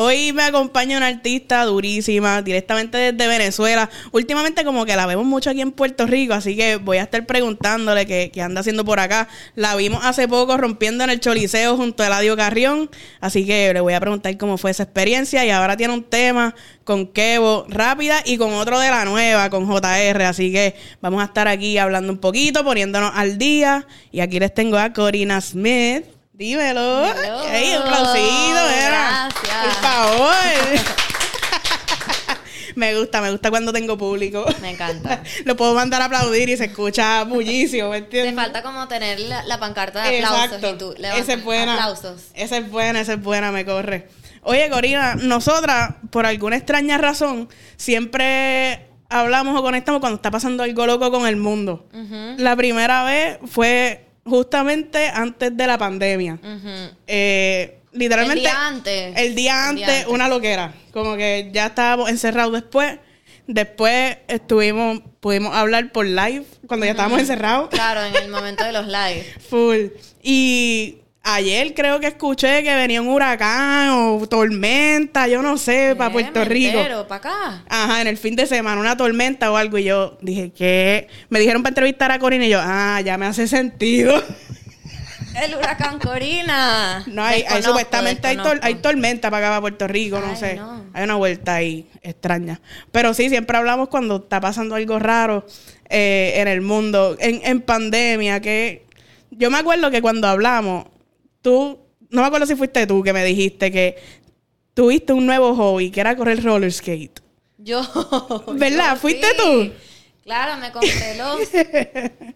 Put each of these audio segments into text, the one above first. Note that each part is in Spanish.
hoy me acompaña una artista durísima, directamente desde Venezuela. Últimamente como que la vemos mucho aquí en Puerto Rico, así que voy a estar preguntándole qué, qué anda haciendo por acá. La vimos hace poco rompiendo en el Choliseo junto a Eladio Carrión, así que le voy a preguntar cómo fue esa experiencia y ahora tiene un tema con Kevo rápida y con otro de la nueva, con JR, así que vamos a estar aquí hablando un poquito, poniéndonos al día y aquí les tengo a Corina Smith. Dímelo. Hello. Ey, un aplausito, era. Gracias. Por favor. me gusta, me gusta cuando tengo público. Me encanta. Lo puedo mandar a aplaudir y se escucha muchísimo, ¿me Te entiendes? falta como tener la, la pancarta de aplausos Exacto. y tú levantas Esa es buena. aplausos. Esa es buena, esa es buena, me corre. Oye, Corina, nosotras, por alguna extraña razón, siempre hablamos o conectamos cuando está pasando algo loco con el mundo. La primera vez fue justamente antes de la pandemia. Eh, literalmente. El día antes. El día El día antes, antes. una loquera. Como que ya estábamos encerrados después. Después estuvimos, pudimos hablar por live cuando ya estábamos encerrados. Claro, en el momento de los live. Full. Y ayer creo que escuché que venía un huracán o tormenta, yo no sé, para Puerto Rico. entero, pa' acá. Ajá, en el fin de semana, una tormenta o algo. Y yo dije, ¿qué? Me dijeron para entrevistar a Corina y yo, ah, ya me hace sentido. El huracán Corina. No, hay, hay supuestamente hay, tor- hay tormenta para acá, para Puerto Rico, no Ay, sé. no. Hay una vuelta ahí extraña. Pero sí, siempre hablamos cuando está pasando algo raro eh, en el mundo, en, en pandemia, que yo me acuerdo que cuando hablamos, tú, no me acuerdo si fuiste tú que me dijiste que tuviste un nuevo hobby, que era correr roller skate. Yo. ¿Verdad? yo ¿Fuiste sí. tú? Claro, me compré los,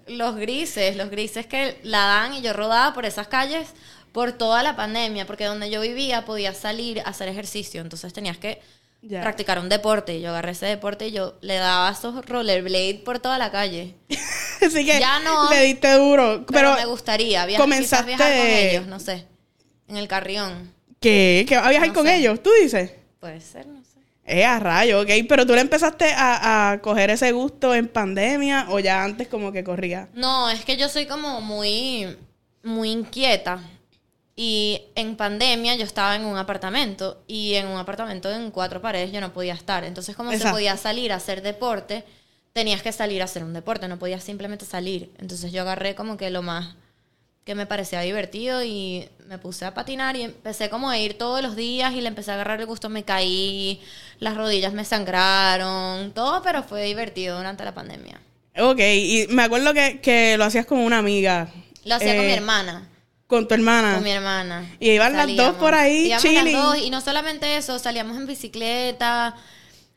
los grises, los grises que la dan y yo rodaba por esas calles por toda la pandemia, porque donde yo vivía podías salir a hacer ejercicio, entonces tenías que Practicar un deporte. Yo agarré ese deporte y yo le daba esos rollerblade por toda la calle. Así que Ya no. le diste duro. Pero, Pero, me gustaría viajar, comenzaste- viajar con ellos, no sé. En el carrión. ¿qué? ¿Que va a viajar No con sé. ellos? ¿Tú dices? Puede ser, no sé. Eh, a rayo, ok. Pero tú le empezaste a, a coger ese gusto en pandemia o ya antes como que corría. No, es que yo soy como muy, muy inquieta. Y en pandemia yo estaba en un apartamento y en un apartamento en cuatro paredes yo no podía estar. Entonces, como se podía salir a hacer deporte, tenías que salir a hacer un deporte, no podías simplemente salir. Entonces yo agarré como que lo más que me parecía divertido y me puse a patinar y empecé como a ir todos los días y le empecé a agarrar el gusto, me caí, las rodillas me sangraron, todo, pero fue divertido durante la pandemia. Ok, y me acuerdo que, que lo hacías con una amiga. Lo hacía con Eh, mi hermana. Con tu hermana. Con mi hermana. Y iban las dos por ahí, chilling. las dos, y no solamente eso, salíamos en bicicleta,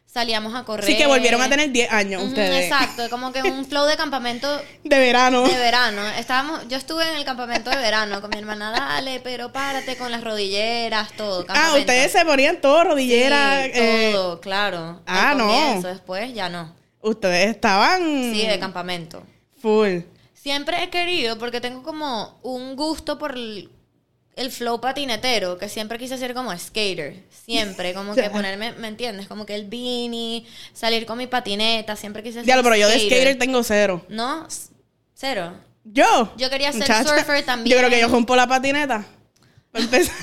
salíamos a correr. Así que volvieron a tener 10 años ustedes. Exacto, como que un flow de campamento De verano. de verano. Estábamos, yo estuve en el campamento de verano con mi hermana, dale, pero párate con las rodilleras, todo. Ah, ustedes se ponían todo rodillera. Sí, eh, todo, claro. ah, Al no. comienzo, después ya no. ustedes estaban Sí, de campamento. full. Siempre he querido, porque tengo como un gusto por el, el flow patinetero, que siempre quise ser como skater. Siempre, como que ponerme, ¿me entiendes? Como que el beanie, salir con mi patineta, siempre quise ser Diablo, pero yo de skater tengo cero. ¿No? Cero. ¿Yo? Yo quería ser Muchacha, surfer también. Yo creo que yo rompo la patineta. Para empezar.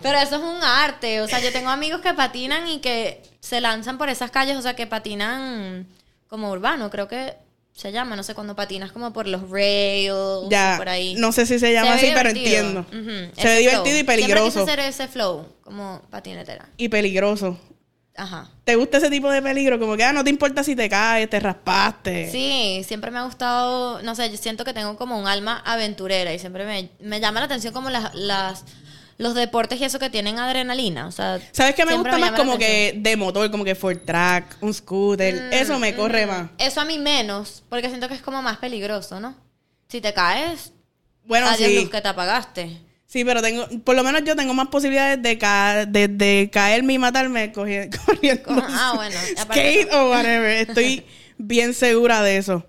Pero eso es un arte. O sea, yo tengo amigos que patinan y que se lanzan por esas calles, o sea, que patinan como urbano, creo que se llama, no sé, cuando patinas como por los rails, ya. por ahí. No sé si se llama así, pero entiendo. Se ve divertido flow. y peligroso. Siempre quise hacer ese flow, como patinetera. Y peligroso. Ajá. ¿Te gusta ese tipo de peligro? Como que, ah, no te importa si te caes, te raspaste. Sí, siempre me ha gustado, no sé, yo siento que tengo como un alma aventurera y siempre me, me llama la atención como las, las, los deportes y eso que tienen adrenalina. O sea, ¿Sabes qué me gusta más? Como que de motor, como que Ford Track, un scooter. Eso me corre más. Eso a mí menos, porque siento que es como más peligroso, ¿no? Si te caes, Bueno, adiós sí. luz que te apagaste. Sí, pero tengo, por lo menos yo tengo más posibilidades de, ca- de, de caerme y matarme corriendo. Ah, bueno, Skate o whatever. Estoy bien segura de eso.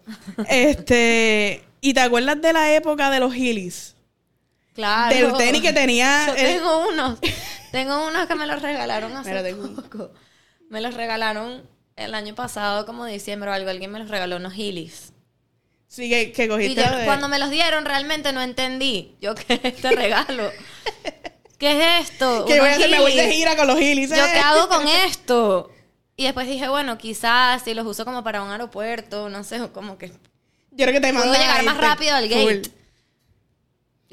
Este, ¿y te acuerdas de la época de los Heelys? Claro. Del tenis que tenía. Yo el- tengo unos, tengo unos que me los regalaron hace un- poco. Me los regalaron el año pasado, como diciembre o algo. Alguien me los regaló unos Heelys. Sí, que, que Y cogiste. yo, de- cuando me los dieron, realmente no entendí. Yo que este regalo. ¿qué es esto? Que voy a hacer, me voy de gira con los Heelys. ¿Yo qué hago con esto? Y después dije, bueno, quizás si los uso como para un aeropuerto, no sé, como que Yo creo que te puedo mandan llegar más rápido al gate. full.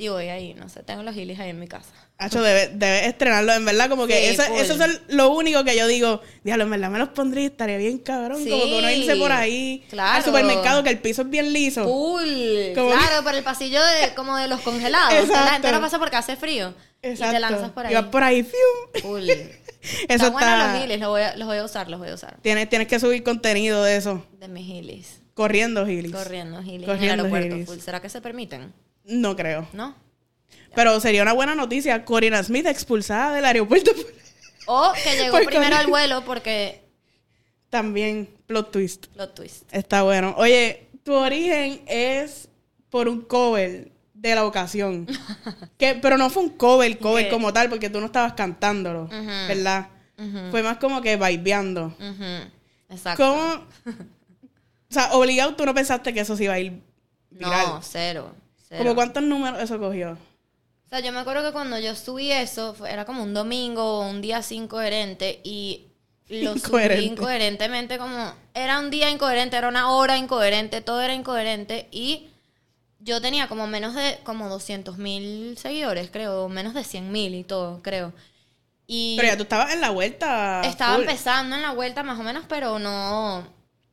Y voy ahí, no sé, tengo los Heelys ahí en mi casa. Hacho, debes debe estrenarlo, en verdad, como que Sí, eso, eso es lo único que yo digo, diablo, en verdad me los pondría y estaría bien cabrón, como que uno irse por ahí claro. al supermercado, que el piso es bien liso. Como claro, por el pasillo de, como de los congelados. que la Exacto. gente no pasa porque hace frío. Y te lanzas por ahí. Y vas por ahí, fium. Full. Eso Está bueno los Heelys, los voy, a, los voy a usar, los voy a usar. Tienes, tienes que subir contenido de eso. De mis Heelys. Corriendo, Gilis. Corriendo Heelys en el Corriendo aeropuerto. Full. ¿Será que se permiten? No creo. ¿No? Pero sería una buena noticia. Corina Smith expulsada del aeropuerto. O que llegó Por primero al vuelo porque También, plot twist. plot twist. Está bueno. Oye, tu origen es por un cover de la ocasión. que, pero no fue un cover, cover como tal, porque tú no estabas cantándolo. ¿verdad? Fue más como que vibeando. Exacto. ¿Cómo? O sea, obligado tú no pensaste que eso se iba a ir viral. No, cero. Cero. ¿Como cuántos números eso cogió? O sea, yo me acuerdo que cuando yo subí eso, fue- era como un domingo o un día así incoherente y lo subí Incoherente. incoherentemente como... Era un día incoherente, era una hora incoherente, todo era incoherente y yo tenía como menos de como 200 mil seguidores, creo, menos de 100 mil y todo, creo. Y Pero ya tú estabas en la vuelta. estaba full. empezando en la vuelta más o menos, pero no...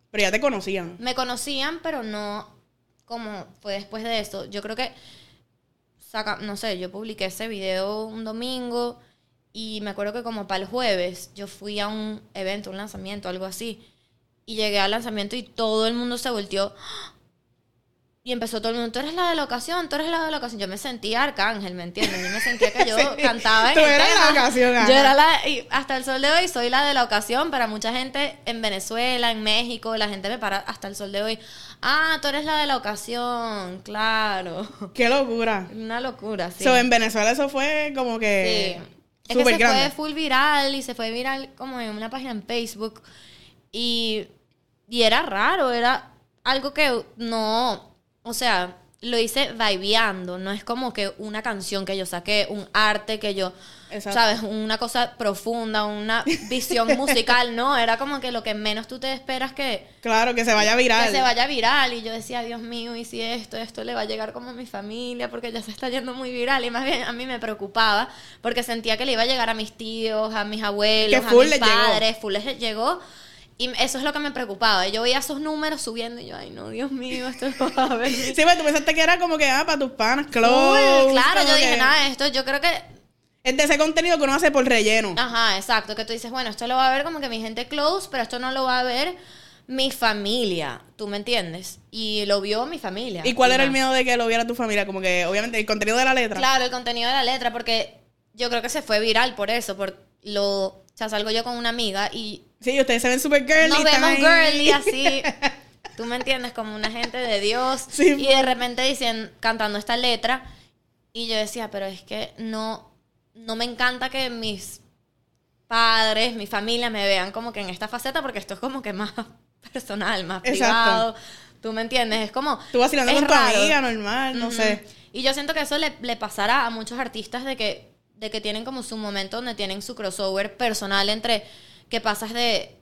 Pero ya te conocían. Me conocían, pero no como fue después de eso. Yo creo que, saca, no sé, yo publiqué ese video un domingo y me acuerdo que como para el jueves yo fui a un evento, un lanzamiento, algo así. Y llegué al lanzamiento y todo el mundo se volteó. Y empezó todo el mundo, tú eres la de la ocasión, tú eres la de la ocasión. Yo me sentía arcángel, ¿me entiendes? Yo me sentía que yo Sí, cantaba en tú el eras la tema. ocasión, ajá. Yo era la, y hasta el sol de hoy soy la de la ocasión. Para mucha gente en Venezuela, en México, la gente me para hasta el sol de hoy. Ah, tú eres la de la ocasión, claro. Qué locura. Una locura, sí. So, en Venezuela eso fue como Sí. que. Es que se grande. fue full viral y se fue viral como en una página en Facebook. Y, y era raro, era algo que no, o sea, lo hice vibeando, no es como que una canción que yo saqué, un arte que yo, Exacto. sabes, una cosa profunda, una visión musical, no, era como que lo que menos tú te esperas que, Claro, que se vaya viral. que se vaya viral y yo decía, Dios mío, y si esto, esto le va a llegar como a mi familia porque ya se está yendo muy viral y más bien a mí me preocupaba porque sentía que le iba a llegar a mis tíos, a mis abuelos, Que a mis les llegó. padres, full les llegó y eso es lo que me preocupaba. Yo veía esos números subiendo y yo, ay no, Dios mío, esto no va a ver. Sí, pues tú pensaste que era como que, ah, para tus panas, close. Claro, yo dije, que- nada, esto yo creo que Es de ese contenido que uno hace por relleno. Ajá, exacto. Que tú dices, bueno, esto lo va a ver como que mi gente close, pero esto no lo va a ver mi familia. ¿Tú me entiendes? Y lo vio mi familia. ¿Y cuál era el miedo de que lo viera tu familia? Como que, obviamente, el contenido de la letra. Claro, el contenido de la letra, porque yo creo que se fue viral por eso. Por lo, o sea, salgo yo con una amiga y Sí, ustedes se ven súper girly. nos vemos girly así. Tú me entiendes, como una gente de Dios. Sí, y de repente dicen, cantando esta letra. Y yo decía, pero es que no, no me encanta que mis padres, mi familia me vean como que en esta faceta, porque esto es como que más personal, más Exacto. privado. Tú me entiendes, es como. Tú vacilando con tu amiga, normal, no Ujú. sé. Y yo siento que eso le, le pasará a muchos artistas de que, de que tienen como su momento donde tienen su crossover personal entre que pasas de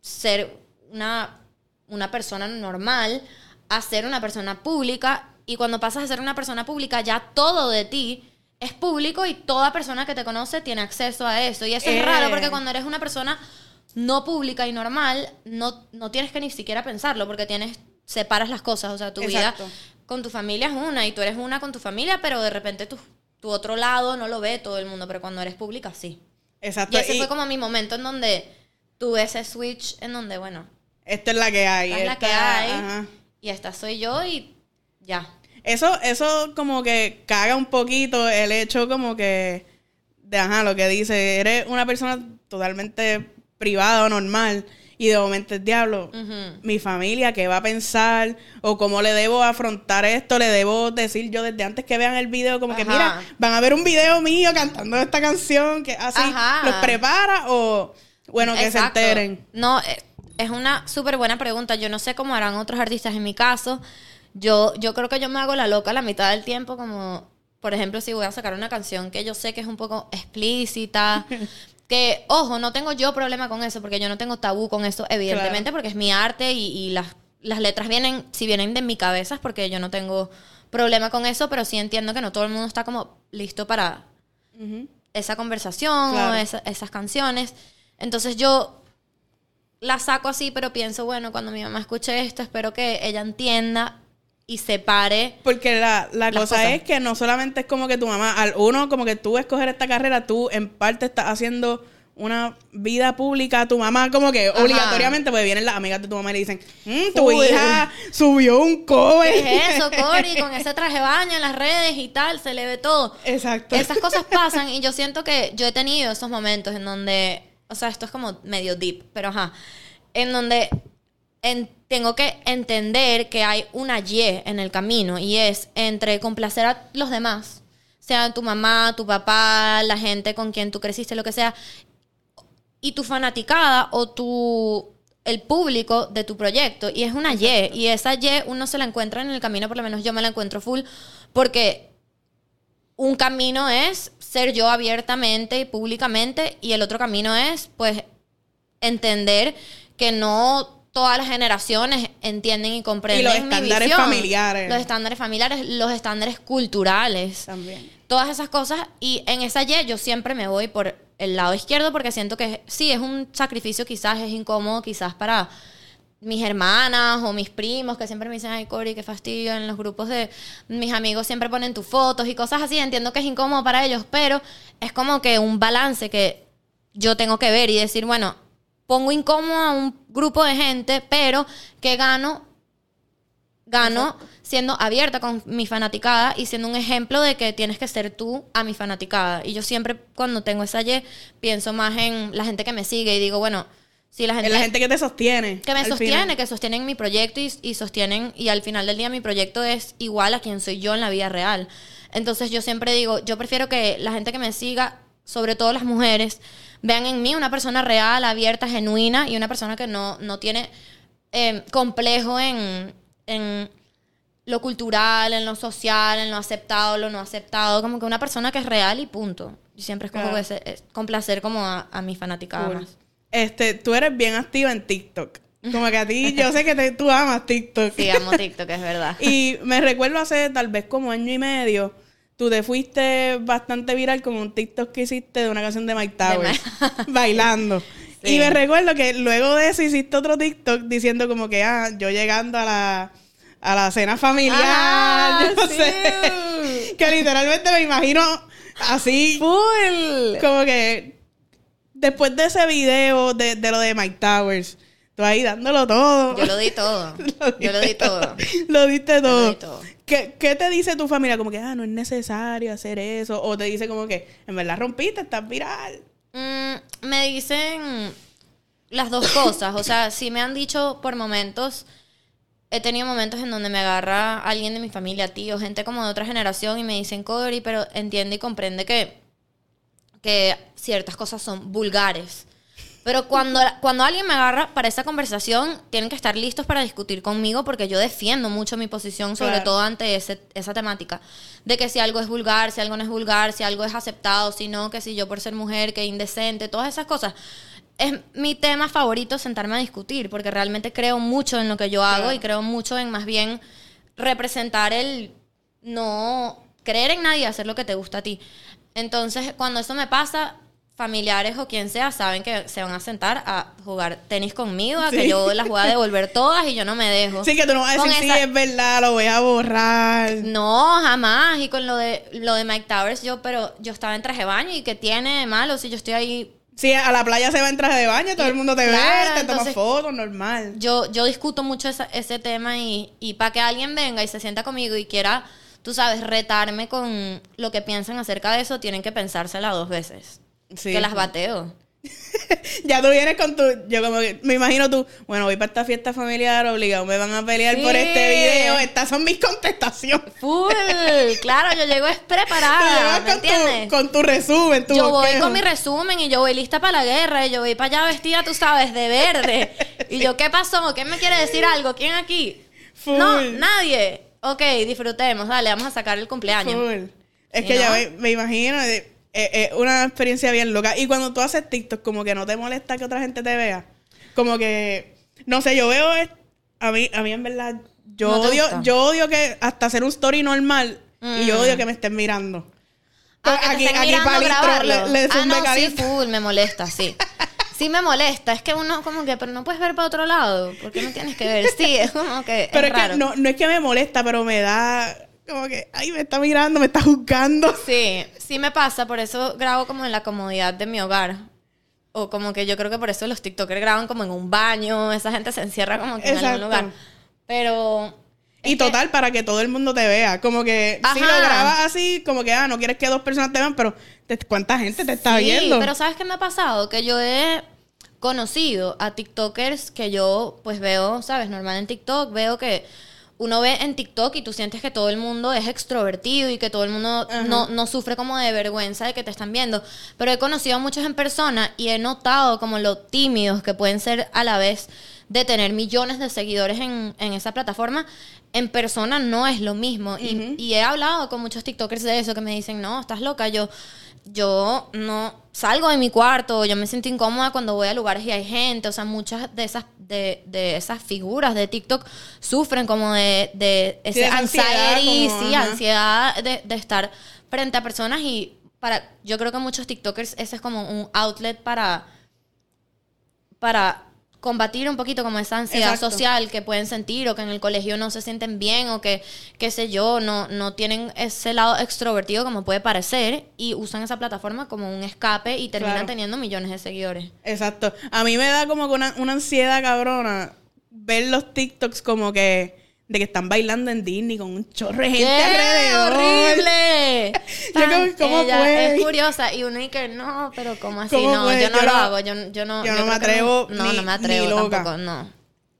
ser una, una persona normal a ser una persona pública y cuando pasas a ser una persona pública ya todo de ti es público y toda persona que te conoce tiene acceso a eso. Y eso Eh. es raro porque cuando eres una persona no pública y normal, no, no tienes que ni siquiera pensarlo porque tienes separas las cosas, o sea, tu Exacto. vida con tu familia es una y tú eres una con tu familia, pero de repente tu, tu otro lado no lo ve todo el mundo, pero cuando eres pública sí. Exacto. Y ese y fue como mi momento en donde tuve ese switch en donde, bueno, Esta es la que hay. esta es la que hay ajá. y esta soy yo y ya. Eso, eso como que caga un poquito el hecho como que de ajá, lo que dice, eres una persona totalmente privada o normal y de momento el diablo, mi familia, ¿qué va a pensar? O cómo le debo afrontar esto, le debo decir yo desde antes que vean el video, como que mira, van a ver un video mío cantando esta canción, que así Ajá. los prepara o bueno, que Exacto. se enteren. No, eh, es una súper buena pregunta. Yo no sé cómo harán otros artistas en mi caso. Yo, yo creo que yo me hago la loca la mitad del tiempo, como por ejemplo, si voy a sacar una canción que yo sé que es un poco explícita, que, ojo, no tengo yo problema con eso, porque yo no tengo tabú con eso, evidentemente, porque es mi arte y, y las, las letras vienen, si vienen de mi cabeza, es porque yo no tengo problema con eso, pero sí entiendo que no todo el mundo está como listo para esa conversación Claro. o esa- esas canciones. Entonces yo la saco así, pero pienso, bueno, cuando mi mamá escuche esto, espero que ella entienda y separe. Porque la, la cosa cosas. es que no solamente es como que tu mamá, al uno, como que tú escoger esta carrera, tú en parte estás haciendo una vida pública, tu mamá como que Ajá. obligatoriamente, pues vienen las amigas de tu mamá y le dicen, "Mm, tu Uy. hija subió un cover. ¿Qué es eso, Cory? Con ese traje de baño en las redes y tal, se le ve todo. Exacto. Esas cosas pasan y yo siento que yo he tenido esos momentos en donde, o sea, esto es como medio deep, pero ajá, en donde en- tengo que entender que hay una Y en el camino y es entre complacer a los demás, sea tu mamá, tu papá, la gente con quien tú creciste, lo que sea, y tu fanaticada o tu el público de tu proyecto. Y es una Y y esa Y uno se la encuentra en el camino, por lo menos yo me la encuentro full porque un camino es ser yo abiertamente y públicamente y el otro camino es pues entender que no todas las generaciones entienden y comprenden Y los mi estándares visión. familiares. Los estándares familiares, los estándares culturales También. todas esas cosas y en esa Y yo siempre me voy por el lado izquierdo porque siento que sí, es un sacrificio quizás, es incómodo quizás para mis hermanas o mis primos que siempre me dicen, ay Cori, qué fastidio, en los grupos de mis amigos siempre ponen tus fotos y cosas así, entiendo que es incómodo para ellos, pero es como que un balance que yo tengo que ver y decir, bueno, pongo incómodo a un grupo de gente, pero que gano gano siendo abierta con mi fanaticada y siendo un ejemplo de que tienes que ser tú a mi fanaticada. Y yo siempre cuando tengo esa Y pienso más en la gente que me sigue y digo, bueno, si la gente, Es la gente que te sostiene. que me sostiene, final. que sostienen mi proyecto y, y sostienen, y al final del día mi proyecto es igual a quien soy yo en la vida real. Entonces yo siempre digo, yo prefiero que la gente que me siga, sobre todo las mujeres, vean en mí una persona real, abierta, genuina y una persona que no, no tiene eh, complejo en, en lo cultural, en lo social, en lo aceptado, lo no aceptado, como que una persona que es real y punto. Y siempre escojo Claro. ese- es complacer como a, a mi fanaticada Cool. más. Este, tú eres bien activa en TikTok. Como que a ti, yo sé que te- tú amas TikTok. Sí, amo TikTok, es verdad. Y me recuerdo hace tal vez como año y medio, tú te fuiste bastante viral con un TikTok que hiciste de una canción de Mike Towers, bailando. Sí. Y me recuerdo que luego de eso hiciste otro TikTok diciendo como que, ah, yo llegando a la, a la cena familiar, Ajá, yo sí. sé. Que literalmente me imagino así, Full. como que después de ese video de, de lo de Mike Towers, tú ahí dándolo todo. Yo lo di todo. Yo lo di todo. Lo diste todo. Lo di todo. ¿Qué, qué te dice tu familia? Como que, ah, no es necesario hacer eso. O te dice como que, en verdad rompiste, estás viral. Mm, me dicen las dos cosas. O sea, sí me han dicho por momentos. He tenido momentos en donde me agarra alguien de mi familia, tío, gente como de otra generación, y me dicen, Cory, pero entiende y comprende que, que ciertas cosas son vulgares. Pero cuando, cuando alguien me agarra para esa conversación, tienen que estar listos para discutir conmigo porque yo defiendo mucho mi posición, sobre Claro. todo ante ese- esa temática. De que si algo es vulgar, si algo no es vulgar, si algo es aceptado, si no, que si yo por ser mujer, que indecente, todas esas cosas. Es mi tema favorito sentarme a discutir porque realmente creo mucho en lo que yo hago Claro. y creo mucho en más bien representar el no creer en nadie hacer lo que te gusta a ti. Entonces, cuando eso me pasa, familiares o quien sea saben que se van a sentar a jugar tenis conmigo, a Sí. que yo las voy a devolver todas y yo no me dejo. Sí, que tú no vas a decir, sí, esa- es verdad, lo voy a borrar. No, jamás. Y con lo de lo de Mike Towers, yo, pero yo estaba en traje de baño y que tiene de malo si yo estoy ahí. Sí, a la playa se va en traje de baño, todo el mundo te Claro, ve, te toma fotos, normal. Yo, yo discuto mucho esa- ese tema y, y para que alguien venga y se sienta conmigo y quiera, tú sabes, retarme con lo que piensan acerca de eso, tienen que pensársela dos veces. Sí. Que las bateo. Ya tú vienes con tu. Yo como que. Me imagino tú. Bueno, voy para esta fiesta familiar, obligado. Me van a pelear por este video. Estas son mis contestaciones. Full, claro, yo llego es preparada, ¿me con tu, entiendes? con tu resumen, tu Yo voy con mi resumen y yo voy lista para la guerra y yo voy para allá vestida, tú sabes, de verde. Y yo, ¿qué pasó? ¿Quién me quiere decir algo? ¿Quién aquí? Full. No, nadie. Ok, disfrutemos, dale, vamos a sacar el cumpleaños. Full. Es ¿Sí, que ya me, me imagino, eh, eh, una experiencia bien loca. Y cuando tú haces TikTok, como que no te molesta que otra gente te vea. Como que, no sé, yo veo, es- a mí, a mí en verdad, yo ¿No te odio, gusta? yo odio que hasta hacer un story normal y yo Mm. odio que me estén mirando. Ah, que mirando Palistro grabarlo. le, le ah, no, sí, full, me molesta, sí. Sí me molesta, es que uno como que, pero no puedes ver para otro lado, ¿por qué no tienes que ver? Sí, es como que Pero es es, raro. que no, no es que me molesta, pero me da como que, ay, me está mirando, me está juzgando. Sí, sí me pasa, por eso grabo como en la comodidad de mi hogar. O como que yo creo que por eso los TikTokers graban como en un baño, esa gente se encierra como que en algún lugar. Pero... Y que- total, para que todo el mundo te vea. Como que si Ajá. lo grabas así, como que, ah, no quieres que dos personas te vean, pero ¿cuánta gente te está Sí, viendo? pero ¿sabes qué me ha pasado? Que yo he conocido a TikTokers que yo pues veo, ¿sabes? Normal en TikTok, veo que uno ve en TikTok y tú sientes que todo el mundo es extrovertido y que todo el mundo no, no sufre como de vergüenza de que te están viendo. Pero he conocido a muchos en persona y he notado como lo tímidos que pueden ser a la vez de tener millones de seguidores en, en esa plataforma. En persona no es lo mismo. Y he hablado con muchos TikTokers de eso que me dicen, no, estás loca, yo, yo no salgo de mi cuarto, yo me siento incómoda cuando voy a lugares y hay gente, o sea, muchas de esas, de, de esas figuras de TikTok sufren como de, de ese ansiedad, anxiety, como, sí, ajá. ansiedad de, de estar frente a personas y para, yo creo que muchos TikTokers ese es como un outlet para, para combatir un poquito como esa ansiedad Exacto. social que pueden sentir o que en el colegio no se sienten bien o que, qué sé yo, no, no tienen ese lado extrovertido como puede parecer y usan esa plataforma como un escape y terminan Claro. teniendo millones de seguidores. Exacto. A mí me da como que una, una ansiedad cabrona ver los TikToks como que de que están bailando en Disney con un chorro de gente ¡Qué alrededor. horrible! Yo como, ¿cómo Ella es curiosa y uno dice, no, pero ¿cómo así? ¿Cómo no, yo no Yo lo hago, yo, yo no... yo no me que atrevo No, ni- no me atrevo ni loca. tampoco, no.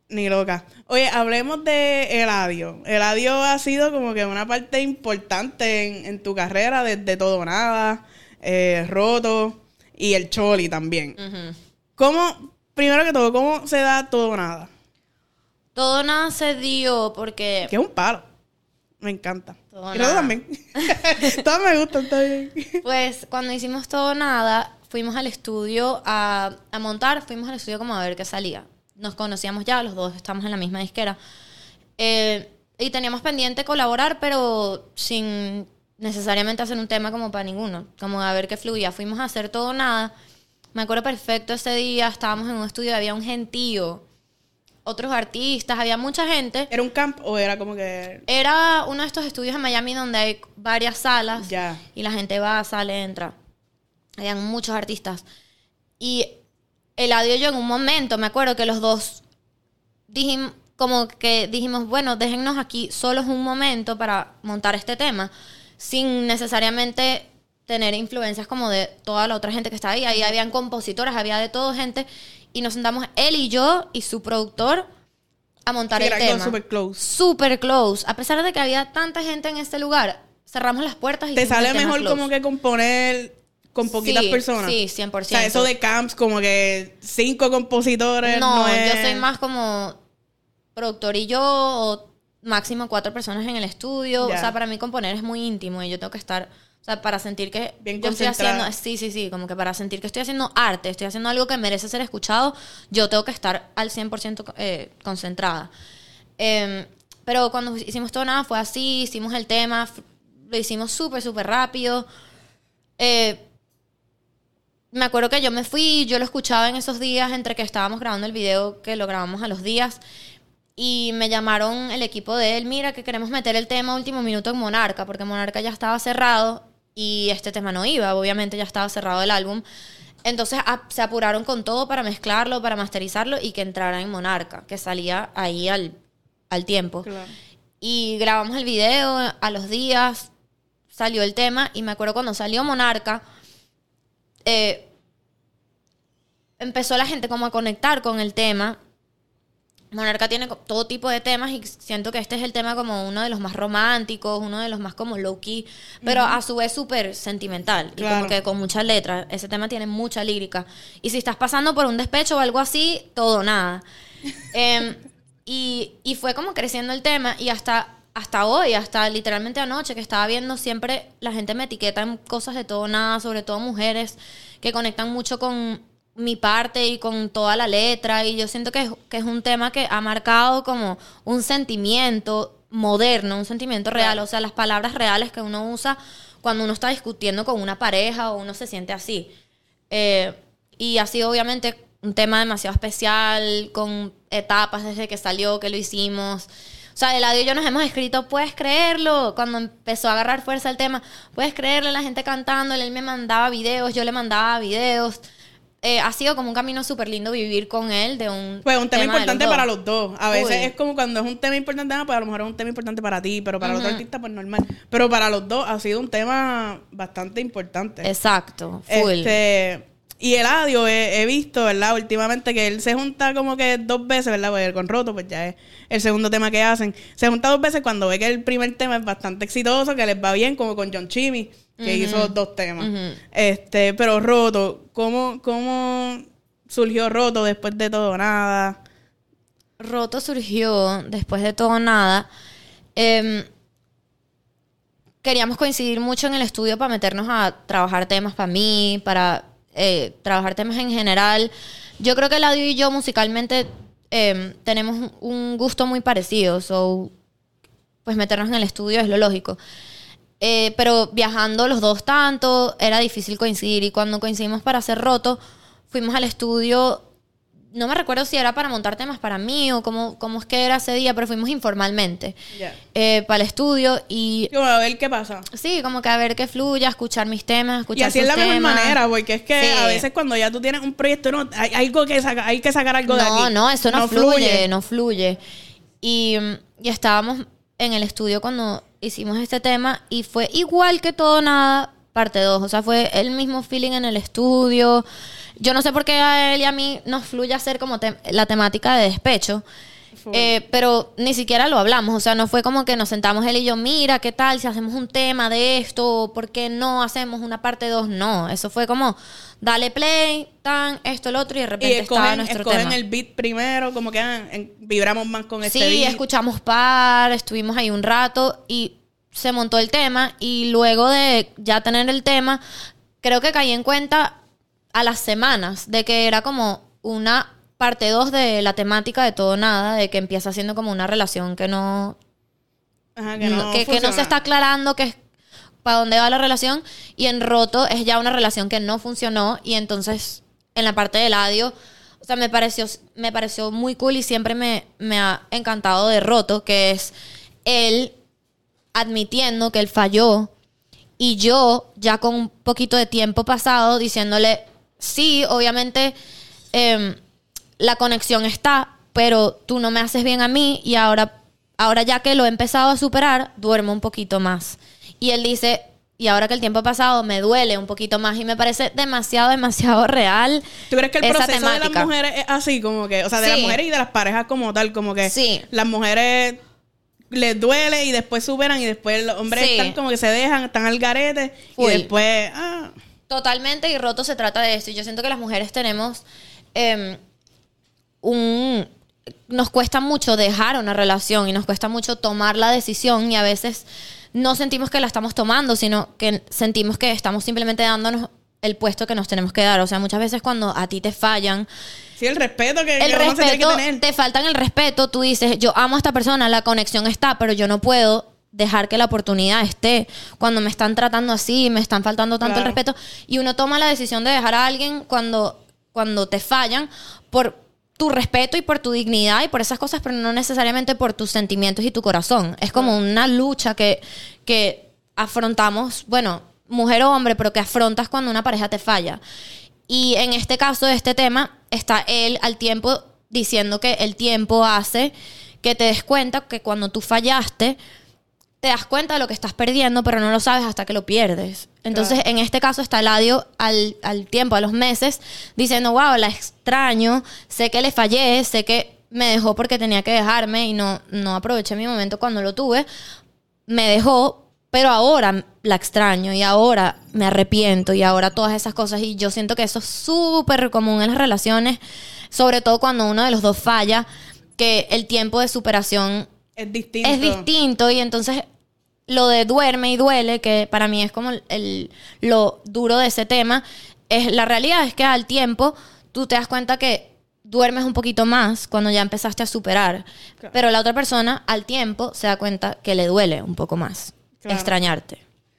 Ni loca. Oye, hablemos de Eladio. Eladio ha sido como que una parte importante en, en tu carrera, desde Todo Nada, eh, Roto y el Choli también. ¿Cómo, primero que todo, cómo se da Todo Nada? Todo nada se dio porque... Que es un palo. Me encanta. Todo y Roto Nada. también. Todos me gustan, bien. Pues cuando hicimos todo nada, fuimos al estudio a, a montar, fuimos al estudio como a ver qué salía. Nos conocíamos ya, los dos estamos en la misma disquera. Eh, y teníamos pendiente colaborar, pero sin necesariamente hacer un tema como para ninguno, como a ver qué fluía. Fuimos a hacer todo nada. Me acuerdo perfecto ese día, estábamos en un estudio, había un gentío, otros artistas, había mucha gente. ¿Era un camp o era como que.? Era uno de estos estudios en Miami donde hay varias salas Ya. y la gente va, sale, entra. Habían muchos artistas. Y Eladio y yo en un momento, me acuerdo que los dos dijimos, como que dijimos, bueno, déjennos aquí solos un momento para montar este tema, sin necesariamente tener influencias como de toda la otra gente que estaba ahí. Ahí habían compositoras, había de todo gente. Y nos sentamos él y yo y su productor a montar Sí, el tema. super close. Super close. A pesar de que había tanta gente en este lugar, cerramos las puertas y Te sale mejor close. como que componer con poquitas Sí, personas. sí, 100%. O sea, eso de camps, como que cinco compositores. No, No, es- yo soy más como productor y yo, o máximo cuatro personas en el estudio. O sea, para mí componer es muy íntimo y yo tengo que estar, o sea, para sentir que Bien yo estoy haciendo, sí, sí, sí, como que para sentir que estoy haciendo arte, estoy haciendo algo que merece ser escuchado, yo tengo que estar al 100% eh, concentrada. Eh, pero cuando hicimos todo nada fue así, hicimos el tema, lo hicimos súper, súper rápido. Eh, me acuerdo que yo me fui, yo lo escuchaba en esos días entre que estábamos grabando el video, que lo grabamos a los días, y me llamaron el equipo de él, mira que queremos meter el tema último minuto en Monarca, porque Monarca ya estaba cerrado y este tema no iba, obviamente ya estaba cerrado el álbum. Entonces a- se apuraron con todo para mezclarlo, para masterizarlo y que entrara en Monarca, que salía ahí al, al tiempo. Claro. Y grabamos el video a los días, salió el tema y me acuerdo cuando salió Monarca, eh, empezó la gente como a conectar con el tema. Monarca tiene todo tipo de temas y siento que este es el tema como uno de los más románticos, uno de los más como low key, pero a su vez súper sentimental y como que con mucha letra. Ese tema tiene mucha lírica. Y si estás pasando por un despecho o algo así, todo nada. Em, y, y fue como creciendo el tema y hasta hasta hoy, hasta literalmente anoche que estaba viendo, siempre la gente me etiqueta en cosas de todo nada, sobre todo mujeres que conectan mucho con mi parte y con toda la letra y yo siento que es, que es un tema que ha marcado como un sentimiento moderno, un sentimiento real, o sea, las palabras reales que uno usa cuando uno está discutiendo con una pareja o uno se siente así. Eh, y ha sido obviamente un tema demasiado especial, con etapas desde que salió, que lo hicimos. O sea, Eladio y yo nos hemos escrito, puedes creerlo, cuando empezó a agarrar fuerza el tema, puedes creerlo, la gente cantando, él me mandaba videos, yo le mandaba videos. Eh, ha sido como un camino súper lindo vivir con él de un Pues un tema, importante para los dos. A veces Uy. es como cuando es un tema importante, ah, pues a lo mejor es un tema importante para ti, pero para el otro artista, pues normal. Pero para los dos ha sido un tema bastante importante. Exacto, full. Este, y el he, he visto, ¿verdad? Últimamente que él se junta como que dos veces, ¿verdad? Porque con Roto, pues ya es el segundo tema que hacen. Se junta dos veces cuando ve que el primer tema es bastante exitoso, que les va bien, como con John Chimmy, que hizo dos temas. Este, pero Roto, ¿cómo, ¿cómo surgió Roto después de todo nada? Roto surgió después de todo nada. Em, queríamos coincidir mucho en el estudio para meternos a trabajar temas para mí, para eh, trabajar temas en general. Yo creo que Eladio y yo musicalmente em, tenemos un- un gusto muy parecido, so, pues meternos en el estudio es lo lógico. Eh, pero viajando los dos tanto, era difícil coincidir. Y cuando coincidimos para hacer roto, fuimos al estudio. No me recuerdo si era para montar temas para mí o cómo, cómo es que era ese día, pero fuimos informalmente eh, para el estudio. Y Como a ver qué pasa. sí, como que a ver qué fluya, escuchar mis temas, escuchar Y así es la mejor temas. manera, porque es que Sí. a veces cuando ya tú tienes un proyecto, no, hay, algo que saca, hay que sacar algo de aquí. No, no, eso no, fluye, no fluye. Y, y estábamos en el estudio cuando hicimos este tema y fue igual que todo nada, parte 2. O sea, fue el mismo feeling en el estudio. Yo no sé por qué a él y a mí nos fluye hacer como te- la temática de despecho. Eh, pero ni siquiera lo hablamos, o sea, no fue como que nos sentamos él y yo, mira, ¿qué tal si hacemos un tema de esto? ¿Por qué no hacemos una parte 2? No, eso fue como, dale play, tan, esto, el otro, y de Y repente estaba escogen, nuestro escogen tema. el beat primero, como que ah, en- vibramos más con este Sí, beat. escuchamos par, estuvimos ahí un rato y se montó el tema y luego de ya tener el tema, creo que caí en cuenta a las semanas de que era como una parte 2 de la temática de todo nada, de que empieza siendo como una relación que no Ajá, que no- no, que, que no funciona. se está aclarando que es para dónde va la relación y en roto es ya una relación que no funcionó y entonces en la parte del audio o sea me pareció me pareció muy cool y siempre me, me ha encantado de roto que es él admitiendo que él falló y yo ya con un poquito de tiempo pasado diciéndole sí obviamente em, la conexión está, pero tú no me haces bien a mí y ahora, ahora ya que lo he empezado a superar, duermo un poquito más. Y él dice, y ahora que el tiempo ha pasado, me duele un poquito más y me parece demasiado, demasiado real. ¿Tú crees que el esa proceso de las mujeres es así? Como que, o sea, de las mujeres y de las parejas como tal, como que Sí. las mujeres les duele y después superan y después los hombres Sí. están como que se dejan, están al garete y después, ah, Totalmente, y roto se trata de esto. Y yo siento que las mujeres tenemos em, un... Nos cuesta mucho dejar una relación y nos cuesta mucho tomar la decisión y a veces no sentimos que la estamos tomando, sino que sentimos que estamos simplemente dándonos el puesto que nos tenemos que dar. O sea, muchas veces cuando a ti te fallan, sí, el respeto que, el que tiene que respeto, tener. te faltan el respeto, tú dices, yo amo a esta persona, la conexión está, pero yo no puedo dejar que la oportunidad esté cuando me están tratando así, me están faltando tanto Claro. el respeto y uno toma la decisión de dejar a alguien cuando cuando te fallan por tu respeto y por tu dignidad y por esas cosas, pero no necesariamente por tus sentimientos y tu corazón. Es como una lucha que, que afrontamos, bueno, mujer o hombre, pero que afrontas cuando una pareja te falla. Y en este caso, este tema, está él al tiempo diciendo que el tiempo hace que te des cuenta que cuando tú fallaste, te das cuenta de lo que estás perdiendo, pero no lo sabes hasta que lo pierdes. Entonces, Claro. en este caso está Eladio al, al tiempo, a los meses, diciendo, wow, la extraño, sé que le fallé, sé que me dejó porque tenía que dejarme y no, no aproveché mi momento cuando lo tuve, me dejó, pero ahora la extraño y ahora me arrepiento y ahora todas esas cosas. Y yo siento que eso es súper común en las relaciones, sobre todo cuando uno de los dos falla, que el tiempo de superación Es distinto. es distinto y entonces lo de duerme y duele, que para mí es como el, el- lo duro de ese tema, es la realidad es que al tiempo tú te das cuenta que duermes un poquito más cuando ya empezaste a superar, Claro. pero la otra persona al tiempo se da cuenta que le duele un poco más Claro. extrañarte.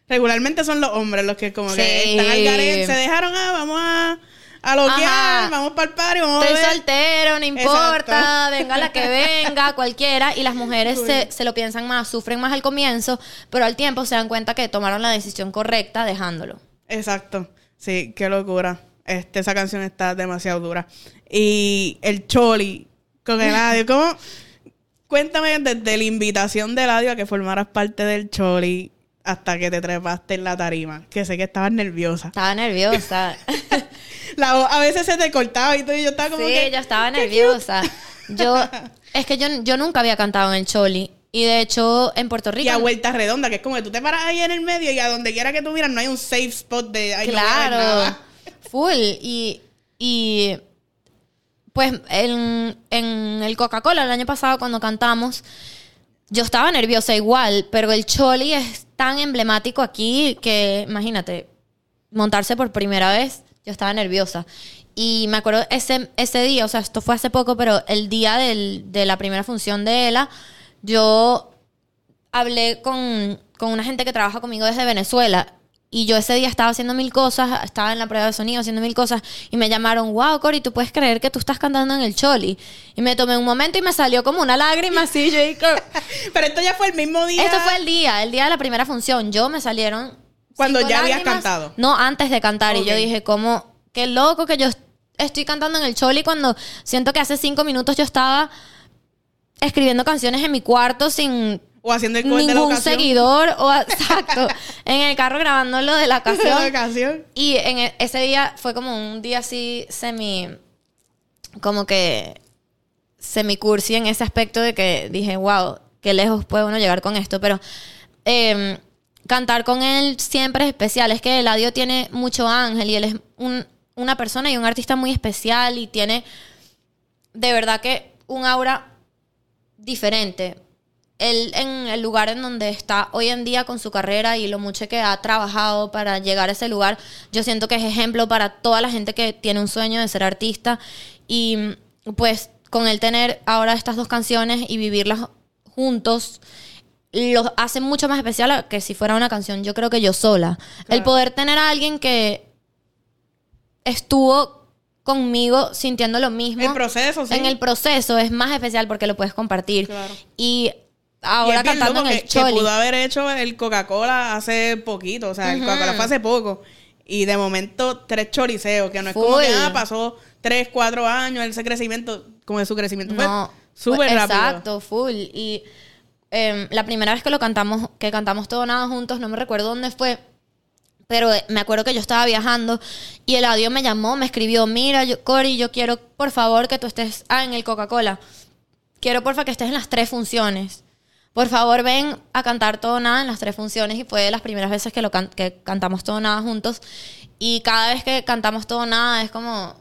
Regularmente son los hombres los que como que Sí. están al garete, se dejaron, ah, vamos a, a loquear, vamos para el party, vamos a Estoy ver. soltero, no importa, Exacto. venga la que venga, cualquiera. Y las mujeres se, se lo piensan más, sufren más al comienzo, pero al tiempo se dan cuenta que tomaron la decisión correcta dejándolo. Exacto. Sí, qué locura. Este, esa canción está demasiado dura. Y el Choli con Eladio, ¿cómo? Cuéntame desde la invitación de Eladio a que formaras parte del Choli hasta que te trepaste en la tarima, que sé que estabas nerviosa. Estaba nerviosa. La voz a veces se te cortaba y todo, y yo estaba como sí, que... yo estaba nerviosa. Yo, es que yo, yo nunca había cantado en el Choli. Y de hecho, en Puerto Rico. Y a vuelta redonda, que es como que tú te paras ahí en el medio y a donde quiera que tú miras no hay un safe spot de... "Ay, no Claro, nada". full. Y, y pues en, en el Coca-Cola el año pasado cuando cantamos, yo estaba nerviosa igual, pero el Choli es tan emblemático aquí que, imagínate, montarse por primera vez, yo estaba nerviosa. Y me acuerdo ese, ese día, o sea, esto fue hace poco, pero el día del- de la primera función de ELA, yo hablé con, con una gente que trabaja conmigo desde Venezuela. Y yo ese día estaba haciendo mil cosas, estaba en la prueba de sonido haciendo mil cosas. Y me llamaron, wow, Cori, ¿tú puedes creer que tú estás cantando en el Choli? Y me tomé un momento y me salió como una lágrima así. Yo dije, Pero esto ya fue el mismo día. esto fue el día, el día de la primera función. Yo me salieron. Cuando ya habías cantado. No, antes de cantar. Y yo dije, como, qué loco que yo estoy cantando en el Choli cuando siento que hace cinco minutos yo estaba escribiendo canciones en mi cuarto sin O haciendo el cover de la ningún ocasión. seguidor. O, exacto. en el carro grabando lo de la ocasión. Y en e- ese día fue como un día así semi. Como que. Semi cursi en ese aspecto de que dije, wow, qué lejos puede uno llegar con esto. Pero. em, cantar con él siempre es especial. Es que Eladio tiene mucho ángel y él es un- una persona y un artista muy especial y tiene. De verdad que un aura diferente. Él en el lugar en donde está hoy en día con su carrera y lo mucho que ha trabajado para llegar a ese lugar, yo siento que es ejemplo para toda la gente que tiene un sueño de ser artista y pues con él tener ahora estas dos canciones y vivirlas juntos lo hace mucho más especial que si fuera una canción yo creo que yo sola. El poder tener a alguien que estuvo conmigo sintiendo lo mismo El proceso, sí. en el proceso es más especial porque lo puedes compartir. Claro. Y Y ahora bien cantando en el que, que Choli. pudo haber hecho el Coca-Cola hace poquito. O sea, el. Coca-Cola fue hace poco. Y de momento, tres choriceos, que no es como que Full. ah, pasó tres, cuatro años, ese crecimiento, como de su crecimiento No, fue súper rápido. Exacto, full. Y em, la primera vez que lo cantamos, que cantamos todo nada juntos, no me recuerdo dónde fue. Pero eh, me acuerdo que yo estaba viajando y el audio me llamó, me escribió, mira, yo, Cory, yo quiero por favor que tú estés ah, en el Coca-Cola. Quiero porfa que estés en las tres funciones. Por favor, ven a cantar todo nada en las tres funciones. Y fue de las primeras veces que, lo que cantamos todo nada juntos. Y cada vez que cantamos todo nada es como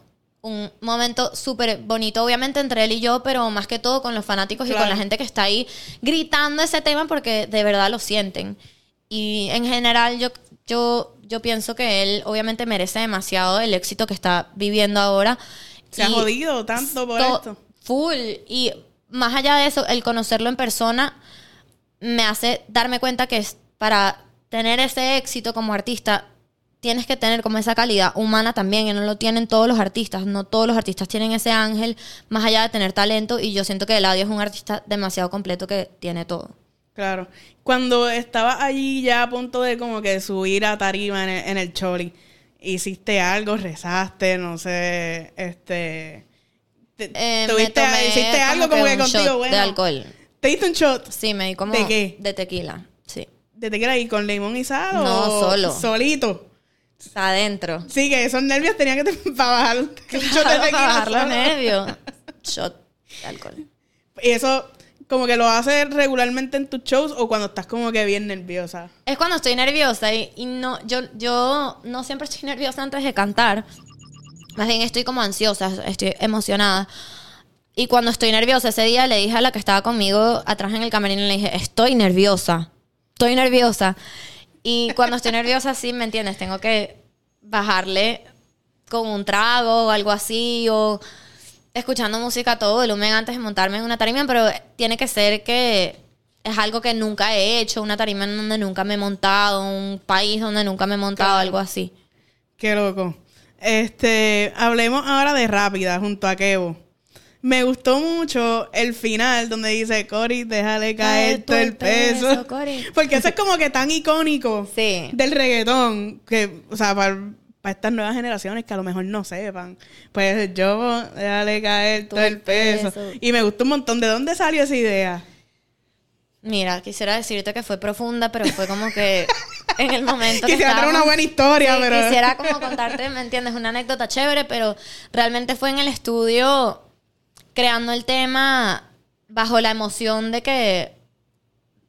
un momento súper bonito, obviamente entre él y yo, pero más que todo con los fanáticos y Claro. con la gente que está ahí gritando ese tema porque de verdad lo sienten. Y en general yo, yo, yo pienso que él obviamente merece demasiado el éxito que está viviendo ahora. Se ha Y- jodido tanto por to- esto. Full. Y más allá de eso, el conocerlo en persona me hace darme cuenta que es para tener ese éxito como artista, tienes que tener como esa calidad humana también, y no lo tienen todos los artistas. No todos los artistas tienen ese ángel, más allá de tener talento, y yo siento que Eladio es un artista demasiado completo que tiene todo. Claro. Cuando estaba allí ya a punto de como que subir a tarima en el, en el choli, hiciste algo, rezaste, no sé, este... te- Eh, me tuviste- tomé hiciste algo como que, un contigo, shot bueno. de alcohol. ¿Te diste un shot Sí, me di como ¿De qué? de tequila. Sí. de tequila y con limón y sal No, o solo. solito? Adentro. Sí, que esos nervios tenían que te- para bajar un Claro, para bajar los nervios. Shot de alcohol. Y eso como que lo haces regularmente en tus shows o cuando estás como que bien nerviosa. Es cuando estoy nerviosa y, y no, yo, yo no siempre estoy nerviosa antes de cantar. Más bien estoy como ansiosa, estoy emocionada. Y cuando estoy nerviosa, ese día le dije a la que estaba conmigo atrás en el camerino, le dije, estoy nerviosa, estoy nerviosa. Y cuando estoy nerviosa, sí, ¿me entiendes? Tengo que bajarle con un trago o algo así, o escuchando música a todo volumen antes de montarme en una tarima, pero tiene que ser que es algo que nunca he hecho, una tarima en donde nunca me he montado, un país donde nunca me he montado, algo así. Qué loco. Este, hablemos ahora de Rápida junto a Kevo. Me gustó mucho el final donde dice, Cory, déjale caer todo el peso. Porque eso es como que tan icónico Sí. del reggaetón que, o sea, para, para estas nuevas generaciones que a lo mejor no sepan. Pues yo, déjale caer todo el peso. peso. Y me gustó un montón. ¿De dónde salió esa idea? Mira, quisiera decirte que fue profunda, pero fue como que en el momento que Quisiera tener una buena historia, Sí, pero... Quisiera como contarte, ¿me entiendes? Una anécdota chévere, pero realmente fue en el estudio creando el tema bajo la emoción de que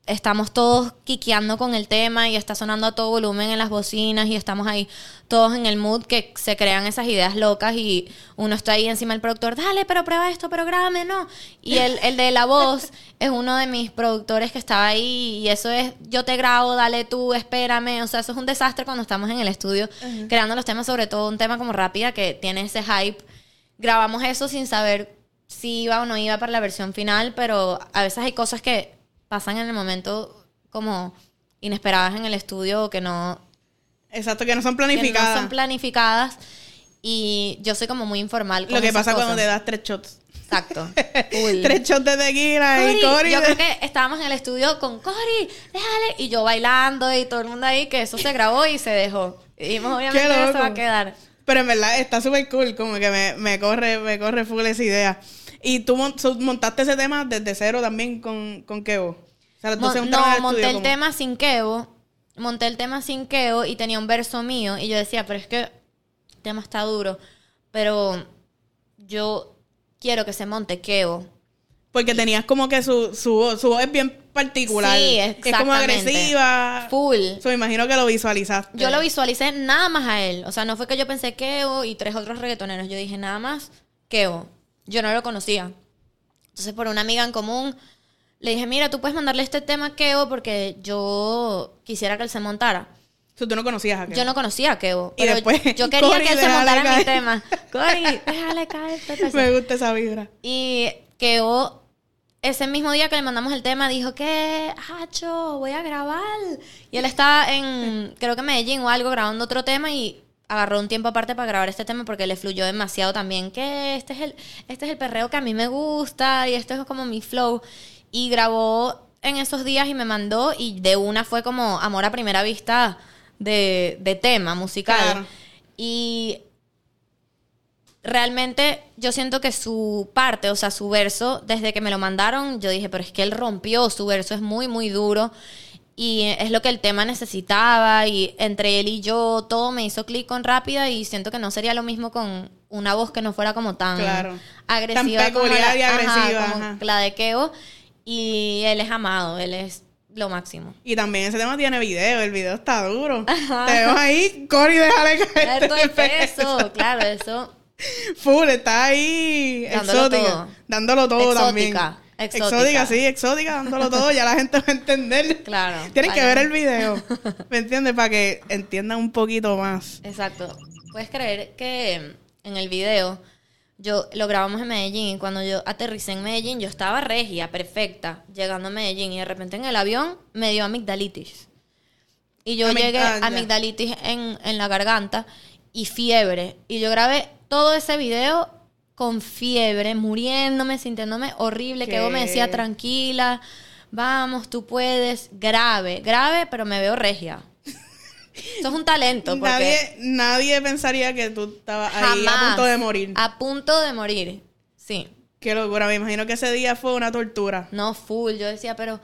estamos todos quiqueando con el tema y está sonando a todo volumen en las bocinas y estamos ahí todos en el mood que se crean esas ideas locas y uno está ahí encima del productor, dale, pero prueba esto, pero grábame, ¿no? Y el, el de la voz es uno de mis productores que estaba ahí y eso es, yo te grabo, dale tú, espérame, o sea, eso es un desastre cuando estamos en el estudio creando los temas, sobre todo un tema como Rápida que tiene ese hype. Grabamos eso sin saber si iba o no iba para la versión final, pero a veces hay cosas que pasan en el momento como inesperadas en el estudio o que no, Exacto, que no son que no planificadas. son planificadas y yo soy como muy informal con Lo que esas pasa cuando cosas. te das tres shots. Exacto. Full. tres shots de tequila y Cori, Cory... yo creo que estábamos en el estudio con Cory, déjale, y yo bailando y todo el mundo ahí, que eso se grabó y se dejó. Y dijimos, obviamente eso va a quedar. Pero en verdad está súper cool, como que me, me corre, me corre full esa idea. Y tú montaste ese tema desde cero también con, con Kevo. O sea, Mon- no, monté estudio, el como- tema sin Kevo. Monté el tema sin Kevo y tenía un verso mío. Y yo decía, pero es que el tema está duro. Pero yo quiero que se monte Kevo. Porque tenías como que su, su, voz- su voz es bien particular. Sí, Es como exactamente. agresiva. Full. So, me imagino que lo visualizaste. Yo lo visualicé nada más a él. O sea, no fue que yo pensé Kevo y tres otros reggaetoneros. Yo dije nada más Kevo. Yo no lo conocía. Entonces, por una amiga en común, le dije, mira, tú puedes mandarle este tema a Kevo porque yo quisiera que él se montara. So, tú no conocías a Kevo. Yo no conocía a Kevo. Y Pero después, yo quería que él se montara en mi caer. tema. Cory, déjale caer. este peso. Me gusta esa vibra. Y Kevo, ese mismo día que le mandamos el tema, dijo que, Hacho, voy a grabar. Y él estaba en, creo que Medellín o algo, grabando otro tema y agarró un tiempo aparte para grabar este tema porque le fluyó demasiado también. Que este es el, este es el perreo que a mí me gusta y esto es como mi flow. Y grabó en esos días y me mandó y de una fue como amor a primera vista de, de tema musical. Claro. Y realmente yo siento que su parte, o sea, su verso, desde que me lo mandaron, yo dije, pero es que él rompió, su verso es muy, muy duro y es lo que el tema necesitaba y entre él y yo todo me hizo clic con rápida y siento que no sería lo mismo con una voz que no fuera como tan Claro. agresiva Tan como la, y ajá, agresiva, como ajá. la de Keo y él es amado, él es lo máximo. Y también ese tema tiene video. El video está duro. Te veo ahí, Cory, déjale caer. Todo el peso, claro, eso Full, está ahí Dándolo exótica. todo. Dándolo todo Exótica, también. exótica. sí, exótica, dándolo todo. Ya la gente va a entender. Claro, Tienen que ver el video. ¿Me entiendes? Para que entiendan un poquito más. Exacto. Puedes creer que en el video yo lo grabamos en Medellín y cuando yo aterricé en Medellín yo estaba regia, perfecta, llegando a Medellín y de repente en el avión me dio amigdalitis. Y yo Amig- llegué ah, ya. amigdalitis en, en la garganta y fiebre. Y yo grabé todo ese video con fiebre, muriéndome, sintiéndome horrible. Que vos me decía tranquila, vamos, tú puedes. Grave, grave, pero me veo regia. Eso es un talento. Porque Nadie, nadie pensaría que tú estabas ahí a punto de morir. A punto de morir. Sí. Qué locura. Me imagino que ese día fue una tortura. No, full. Yo decía, pero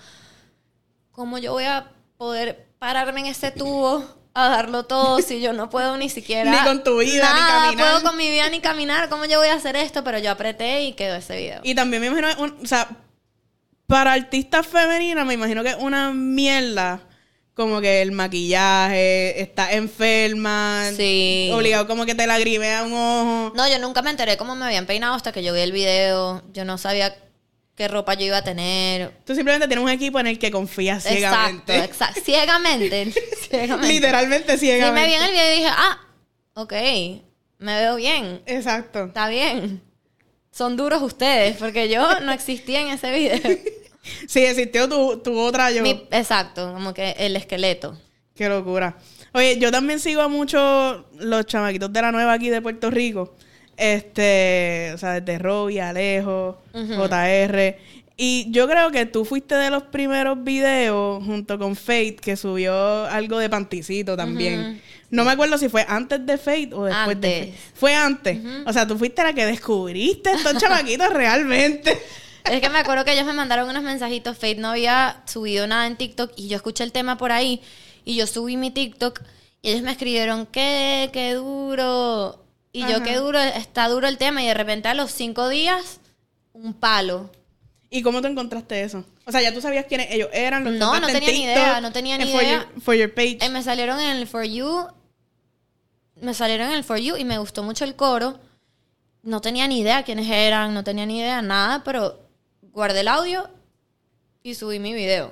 ¿cómo yo voy a poder pararme en ese tubo a darlo todo si yo no puedo ni siquiera... Ni con tu vida, ni caminar. puedo con mi vida ni caminar. ¿Cómo yo voy a hacer esto? Pero yo apreté y quedó ese video. Y también me imagino, un- o sea, para artistas femeninas me imagino que es una mierda como que el maquillaje, está enferma, Sí. obligado como que te lagrimea un ojo. No, yo nunca me enteré cómo me habían peinado hasta que yo vi el video. Yo no sabía qué ropa yo iba a tener. Tú simplemente tienes un equipo en el que confías ciegamente. exacto. Ciegamente. ciegamente. Literalmente Sí, me ciegamente. vi en el video y dije, ah, ok, me veo bien. Exacto. Está bien. Son duros ustedes, porque yo no existía en ese video. Sí, existió tu, tu otra yo. Mi- exacto, como que el esqueleto. Qué locura. Oye, yo también sigo a muchos los chamaquitos de la nueva aquí de Puerto Rico. Este, o sea, desde Robbie, Alejo, JR. Y yo creo que tú fuiste de los primeros videos junto con Fate que subió algo de panticito también. No me acuerdo si fue antes de Fate o después de Antes. Fate. Fue antes. O sea, tú fuiste la que descubriste estos chamaquitos realmente. Es que me acuerdo que ellos me mandaron unos mensajitos. Fate no había subido nada en TikTok y yo escuché el tema por ahí y yo subí mi TikTok y ellos me escribieron, ¿qué? ¡Qué duro! Y yo, qué duro, está duro el tema. Y de repente a los cinco días, un palo. ¿Y cómo tú encontraste eso? O sea, ya tú sabías quiénes ellos eran. los No, no tenía ni idea, no tenía ni For idea. Your, for your page. Eh, me salieron en el For You. Me salieron en el For You y me gustó mucho el coro. No tenía ni idea quiénes eran, no tenía ni idea nada, pero guardé el audio y subí mi video.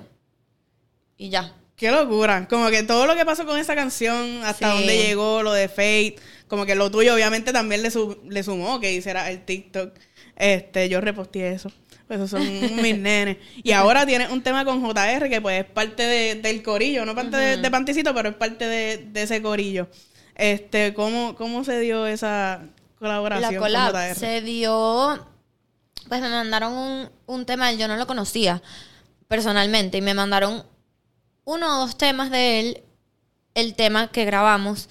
Y ya. Qué locura. Como que todo lo que pasó con esa canción, hasta Sí. dónde llegó, lo de Fate, como que lo tuyo obviamente también le, su- le sumó que hiciera el TikTok. Este, yo reposteé eso. Pues Esos son mis nenes. Y ahora tienes un tema con JR que pues es parte de- del corillo, no parte de, de Panticito, pero es parte de, de ese corillo. Este, ¿cómo, ¿cómo se dio esa colaboración La collab con JR? se dio. Pues me mandaron un, un tema, yo no lo conocía personalmente, y me mandaron uno o dos temas de él, el tema que grabamos.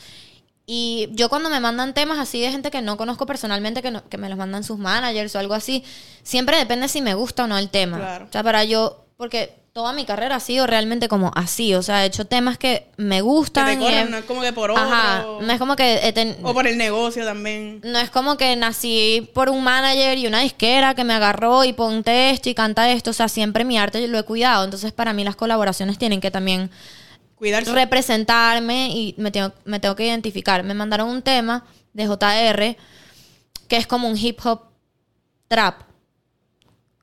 Y yo cuando me mandan temas así de gente que no conozco personalmente, que, no- que me los mandan sus managers o algo así, siempre depende si me gusta o no el tema. Claro. O sea, para yo, porque toda mi carrera ha sido realmente como así, o sea, he hecho temas que me Que gustan. te corren, no es como que por Ajá, no es como que ten- O por el negocio también. no es como que nací por un manager y una disquera que me agarró y ponte esto y canta esto. O sea, siempre mi arte lo he cuidado. Entonces, para mí las colaboraciones tienen que también Cuidarse. representarme y me tengo, me tengo que identificar. Me mandaron un tema de JR que es como un hip hop trap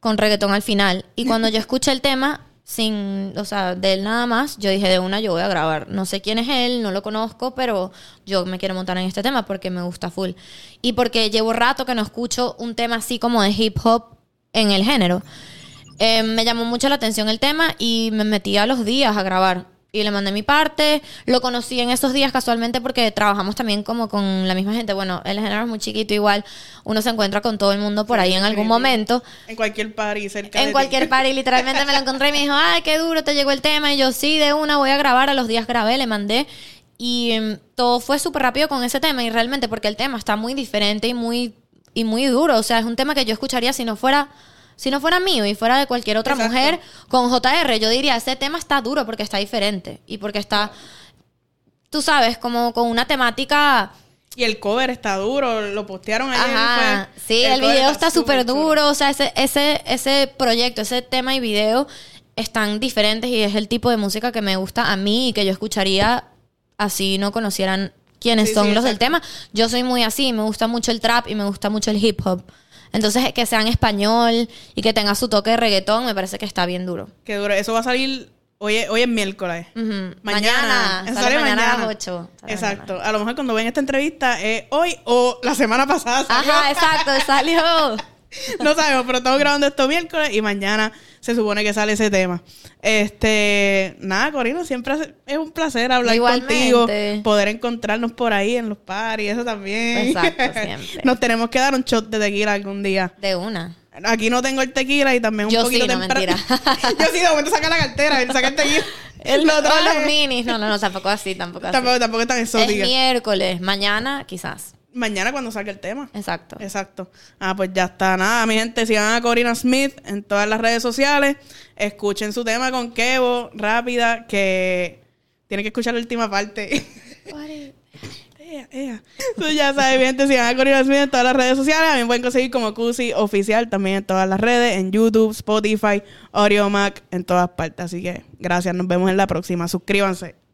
con reggaetón al final. Y cuando yo escuché el tema, sin, o sea, de él nada más, yo dije de una, yo voy a grabar. No sé quién es él, no lo conozco, pero yo me quiero montar en este tema porque me gusta full. Y porque llevo rato que no escucho un tema así como de hip hop en el género. Eh, me llamó mucho la atención el tema y me metí a los días a grabar. Y le mandé mi parte. Lo conocí en esos días casualmente porque trabajamos también como con la misma gente. Bueno, el género es muy chiquito, igual uno se encuentra con todo el mundo por ahí en algún momento. En cualquier party cerca de En ti. cualquier party, literalmente me lo encontré y me dijo, ay, qué duro, te llegó el tema. Y yo, sí, de una voy a grabar. A los días grabé, le mandé. Y em, todo fue súper rápido con ese tema. Y realmente, porque el tema está muy diferente y muy, y muy duro. O sea, es un tema que yo escucharía si no fuera. Si no fuera mío y fuera de cualquier otra Exacto. mujer con JR, yo diría, ese tema está duro porque está diferente. Y porque está, tú sabes, como con una temática Y el cover está duro, lo postearon ayer. Ajá, fue- sí, el, video está súper duro, o sea, ese, ese, ese proyecto, ese tema y video están diferentes y es el tipo de música que me gusta a mí y que yo escucharía así no conocieran quiénes Sí, son sí, los del tema. Yo soy muy así, me gusta mucho el trap y me gusta mucho el hip hop. Entonces, que sea en español y que tenga su toque de reggaetón, me parece que está bien duro. Qué duro. Eso va a salir hoy, es- hoy es miércoles. Ujú. Mañana. Eso sale mañana a las 8. Exacto. A lo mejor cuando ven esta entrevista es hoy o la semana pasada. salió. Ajá, exacto, salió. no sabemos, pero estamos grabando esto miércoles y mañana se supone que sale ese tema. Este, nada, Corino, siempre es un placer hablar Igualmente. contigo, poder encontrarnos por ahí en los paris, eso también. Exacto, siempre. Nos tenemos que dar un shot de tequila algún día. De una. Aquí no tengo el tequila y también un Yo poquito sí, no, temprano. mentira. Yo sí, de momento saca la cartera, y saca el tequila. El, Lo o traje. los minis. No, no, no, tampoco así, tampoco así. Tampoco, tampoco es tan es exótica. miércoles, mañana quizás. Mañana cuando salga el tema. Exacto. Exacto. Ah, pues ya está. Nada, mi gente, sigan a Corina Smith en todas las redes sociales. Escuchen su tema con Kevo, rápida, que tienen que escuchar la última parte. ea, ea. Tú ya sabes, bien, te sigan a Corillo Smith en todas las redes sociales. A mí me pueden conseguir como Cusi Oficial también en todas las redes, en YouTube, Spotify, Audio Mac, en todas partes. Así que gracias, nos vemos en la próxima. Suscríbanse.